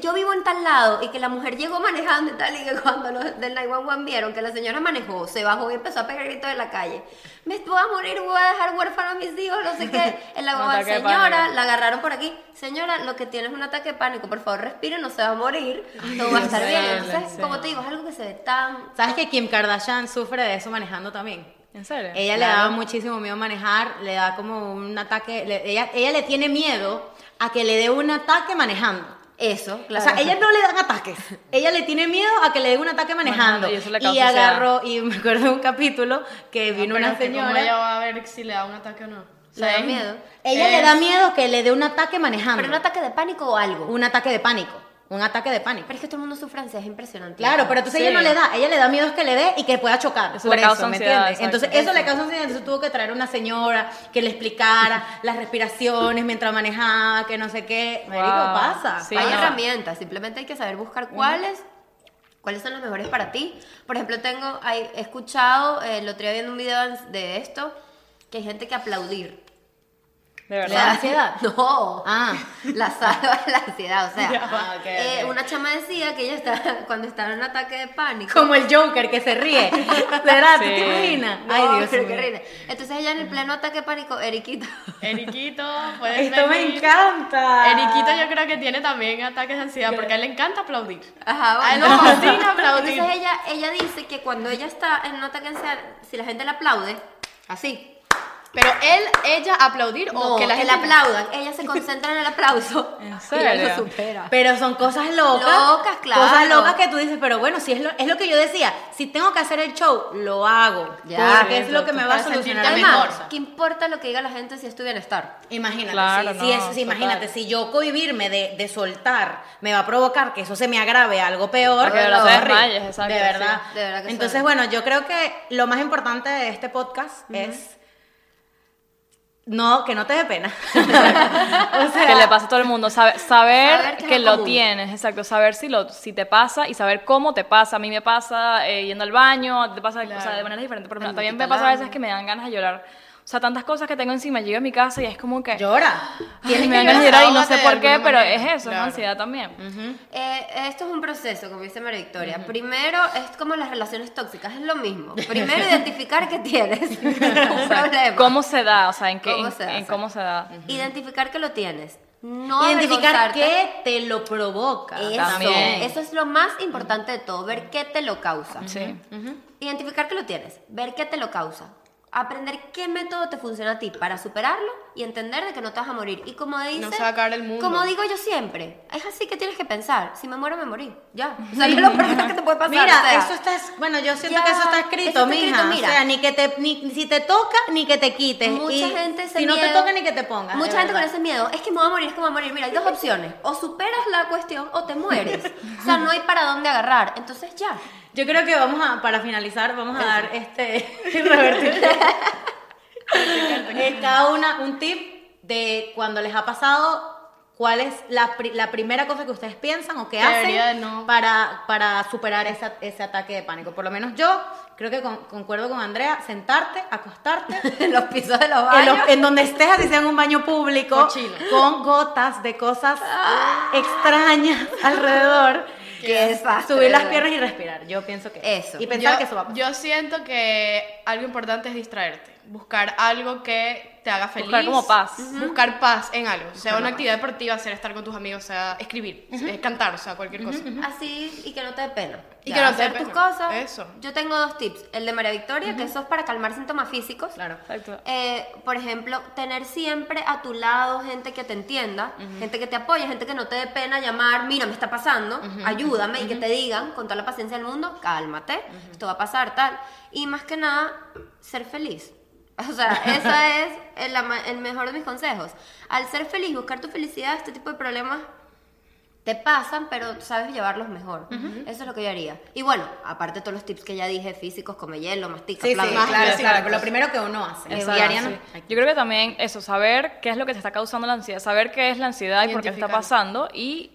S3: Yo vivo en tal lado y que la mujer llegó manejando y tal y que cuando los del 911 vieron que la señora manejó, se bajó y empezó a pegar gritos en la calle. Me voy a morir, voy a dejar huérfano a mis hijos, no sé qué. En la guagua, señora, la agarraron por aquí. Señora, lo que tiene es un ataque de pánico, por favor respire, no se va a morir, todo va a estar bien. Entonces, como te digo, es algo que se ve tan...
S4: ¿Sabes que Kim Kardashian sufre de eso manejando también?
S5: ¿En serio?
S4: Ella le da muchísimo miedo manejar, le da como un ataque, le- ella, ella le tiene miedo a que le dé un ataque manejando.
S3: Eso, claro.
S4: O sea, ella no le dan ataques. Ella le tiene miedo a que le den un ataque manejando.
S5: Manejando, y
S4: agarró, y me acuerdo de un capítulo que vino
S2: Ah, Pero
S4: una
S2: es que ¿Cómo
S4: señora.
S2: ella va a ver si le da un ataque o no? O
S3: Le da miedo.
S4: Ella
S2: es-
S4: le da miedo que le dé un ataque manejando.
S3: Pero un ataque de pánico o algo.
S4: Un ataque de pánico. Un ataque de pánico.
S3: Pero es que todo el mundo sufre ansiedad, es impresionante.
S4: Claro, pero entonces
S5: Sí.
S4: ella no le da, ella le da miedo es que le dé y que pueda chocar.
S5: Eso
S4: por
S5: le causa
S4: eso, ¿me
S5: ansiedad,
S4: entiendes?
S5: exacto.
S4: Entonces eso le causa ansiedad, entonces tuvo que traer una señora que le explicara las respiraciones mientras manejaba, que no sé qué. Marico,
S5: Wow.
S4: pasa.
S5: Sí,
S3: hay
S5: no.
S3: herramientas, simplemente hay que saber buscar cuáles, cuáles son las mejores para ti. Por ejemplo, tengo, hay- he escuchado, eh, el otro día viendo un video de esto, que hay gente que aplaudir.
S5: De verdad.
S4: ¿Le da ansiedad?
S3: No,
S4: Ah.
S3: la salva de la ansiedad. O sea,
S4: Ah,
S3: eh, una chama decía que ella estaba, cuando estaba en un ataque de pánico.
S4: Como el Joker que se ríe. ¿Verdad? ¿Tú
S5: Sí.
S4: te imaginas?
S3: No,
S4: Ay, Dios mío.
S3: Entonces ella en el pleno ataque de pánico, Eriquito.
S2: Eriquito, puedes
S4: Esto me encanta.
S2: Eriquito yo creo que tiene también ataques de ansiedad porque a él le encanta aplaudir.
S3: Ajá,
S2: A él
S3: bueno.
S2: le fascina aplaudir.
S3: Entonces ella, ella dice que cuando ella está en un ataque de ansiedad, si la gente le aplaude, así.
S2: Pero él, ella aplaudir
S3: No,
S2: o que la
S3: que
S2: gente
S3: le aplaudan. Ella se concentra en el aplauso.
S5: ¿En
S3: Y ella
S5: serio?
S3: lo supera.
S4: Pero son cosas locas.
S3: Locas, claro.
S4: Cosas locas que tú dices, pero bueno, si es lo, es lo que yo decía, si tengo que hacer el show, lo hago.
S3: Ya.
S4: porque es lo que me va a solucionar la
S2: mejor.
S4: cosa.
S3: ¿qué importa lo que diga la gente si es tu bienestar?
S4: Imagínate,
S5: Claro,
S4: si,
S5: no,
S4: si es- si imagínate, si yo cohibirme de, de soltar me va a provocar que eso se me agrave a algo peor.
S5: A que de verdad
S4: no,
S5: desmayes, exacto,
S4: De verdad.
S3: sí. De verdad que
S4: Entonces, bueno, yo creo que lo más importante de este podcast es no, que no te dé pena. o sea,
S5: que le pasa a todo el mundo. Saber, saber,
S3: Saber que lo común.
S5: tienes, exacto. Saber si, lo, si te pasa y saber cómo te pasa. A mí me pasa eh, yendo al baño, te pasa o sea, de maneras diferentes. Pero también me pasa a veces que me dan ganas de llorar. O sea, tantas cosas que tengo encima. Llego a mi casa y es como que...
S4: llora.
S5: Tienes
S2: que
S5: me ganas de llorar y no sé por qué, pero
S2: manera.
S5: es eso, es
S2: Claro.
S5: ansiedad también.
S3: Eh, esto es un proceso, como dice María Victoria. Primero, es como las relaciones tóxicas, es lo mismo. Primero, identificar que tienes un problema.
S5: ¿Cómo se da? O sea, en, qué,
S3: ¿Cómo
S5: en,
S3: se da?
S5: en cómo se da.
S3: Identificar que lo tienes. No
S4: Identificar qué te lo provoca.
S3: Eso,
S5: También.
S3: eso es lo más importante de todo, ver qué te lo causa.
S5: Sí.
S3: Identificar que lo tienes, ver qué te lo causa, aprender qué método te funciona a ti para superarlo y entender de que no te vas a morir. Y como dice,
S2: se a acabar el mundo.
S3: Como digo yo siempre, es así que tienes que pensar, si me muero me morí, ya. O sea, es lo peor que te puede pasar.
S4: Mira,
S3: o sea,
S4: eso está, es- bueno, yo siento
S3: Ya,
S4: que eso está
S3: eso
S4: escrito,
S3: está
S4: mija.
S3: escrito, mira.
S4: o sea, ni que te, ni, si te toca, ni que te quites.
S3: Mucha
S4: Y
S3: gente ese
S4: Si no te
S3: miedo-
S4: toca, ni que te pongas.
S3: Mucha gente con
S4: verdad.
S3: ese miedo, es que me voy a morir, es que me voy a morir. Mira, hay dos opciones, o superas la cuestión o te mueres. O sea, no hay para dónde agarrar. Entonces ya.
S4: Yo creo que vamos a, para finalizar, vamos a dar este, revertir. Cada una un tip de cuando les ha pasado, cuál es la, pri- la primera cosa que ustedes piensan o que hacen
S2: no-
S4: para, para superar esa- ese ataque de pánico. Por lo menos yo creo que con- concuerdo con Andrea, sentarte, acostarte.
S3: En los pisos de los
S4: En,
S3: baños.
S4: los- en donde estés, así sea en un baño público, con gotas de cosas extrañas alrededor.
S3: Qué desastre,
S4: Subir las piernas y respirar. Yo pienso que
S3: Eso.
S4: Y pensar
S2: yo,
S4: que eso va a pasar.
S2: yo siento que algo importante es distraerte. Buscar algo que te haga feliz.
S5: Buscar como paz.
S2: Buscar paz en algo. Sea una actividad deportiva, sea estar con tus amigos, sea escribir, eh, cantar, o sea, cualquier cosa.
S3: Así y que no te dé pena.
S2: Y
S3: Ya,
S2: que no te dé
S3: hacer tus
S2: pena.
S3: cosas.
S2: Eso.
S3: Yo tengo dos tips. El de María Victoria, que eso es para calmar síntomas físicos.
S4: Claro.
S5: Exacto.
S3: Eh, por ejemplo, tener siempre a tu lado gente que te entienda, gente que te apoye, gente que no te dé pena llamar, mira, me está pasando, ayúdame y que te digan con toda la paciencia del mundo, cálmate, esto va a pasar, tal. Y más que nada, ser feliz. O sea, ese es el, el mejor de mis consejos. Al ser feliz, buscar tu felicidad, este tipo de problemas te pasan, pero sabes llevarlos mejor. Eso es lo que yo haría. Y bueno, aparte de todos los tips que ya dije, físicos, come hielo, mastica,
S4: Sí, sí,
S3: plan,
S4: claro,
S2: claro,
S4: claro,
S2: sí.
S4: Lo primero que uno hace.
S5: Exacto, sí. Yo creo que también eso, saber qué es lo que te está causando la ansiedad, saber qué es la ansiedad y por qué está pasando y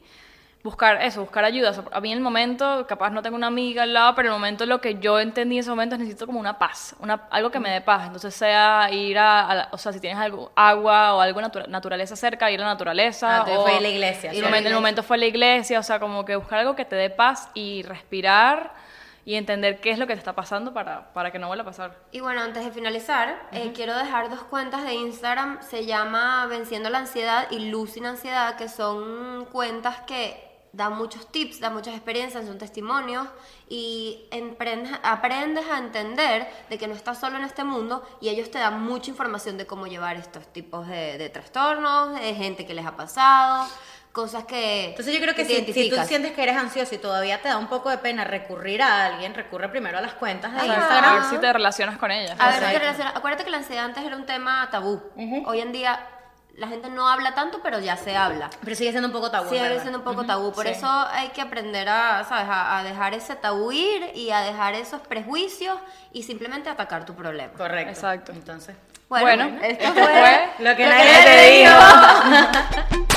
S5: buscar eso, buscar ayuda. O sea, a mí en el momento, capaz no tengo una amiga al lado, pero en el momento lo que yo entendí en ese momento es necesito como una paz, una, algo que me dé paz. Entonces sea ir a, a la- o sea, si tienes algo, agua o algo natura- naturaleza cerca, ir a la naturaleza.
S4: Ah,
S5: o
S4: fue a la iglesia,
S5: en el momento fue a la iglesia, o sea, como que buscar algo que te dé paz y respirar y entender qué es lo que te está pasando para, para que no vuelva a pasar.
S3: Y bueno, antes de finalizar, eh, quiero dejar dos cuentas de Instagram. Se llama Venciendo la Ansiedad y Luz sin Ansiedad, que son cuentas que dan muchos tips, dan muchas experiencias, son testimonios y emprendes- aprendes a entender de que no estás solo en este mundo y ellos te dan mucha información de cómo llevar estos tipos de, de trastornos, de gente que les ha pasado, cosas que...
S4: Entonces yo creo que
S3: te
S4: si, si tú sientes que eres ansioso y todavía te da un poco de pena recurrir a alguien, recurre primero a las cuentas de
S3: Ajá.
S5: A
S4: Instagram.
S5: ver si te relacionas con ella.
S3: A ver,
S4: Exacto.
S3: ¿qué relaciona? acuérdate que la ansiedad antes era un tema tabú. Hoy en día la gente no habla tanto, pero ya se habla.
S4: Pero sigue siendo un poco tabú.
S3: Sigue
S4: ¿verdad?
S3: siendo un poco tabú. Por
S4: sí.
S3: eso hay que aprender a, ¿sabes? A, a dejar ese tabú ir y a dejar esos prejuicios y simplemente atacar tu problema.
S4: Correcto.
S5: Exacto.
S4: Entonces.
S3: Bueno,
S5: Bueno,
S3: esto
S5: esto
S3: fue
S5: fue
S4: Lo que
S3: Lo que
S4: nadie
S3: te
S4: dijo.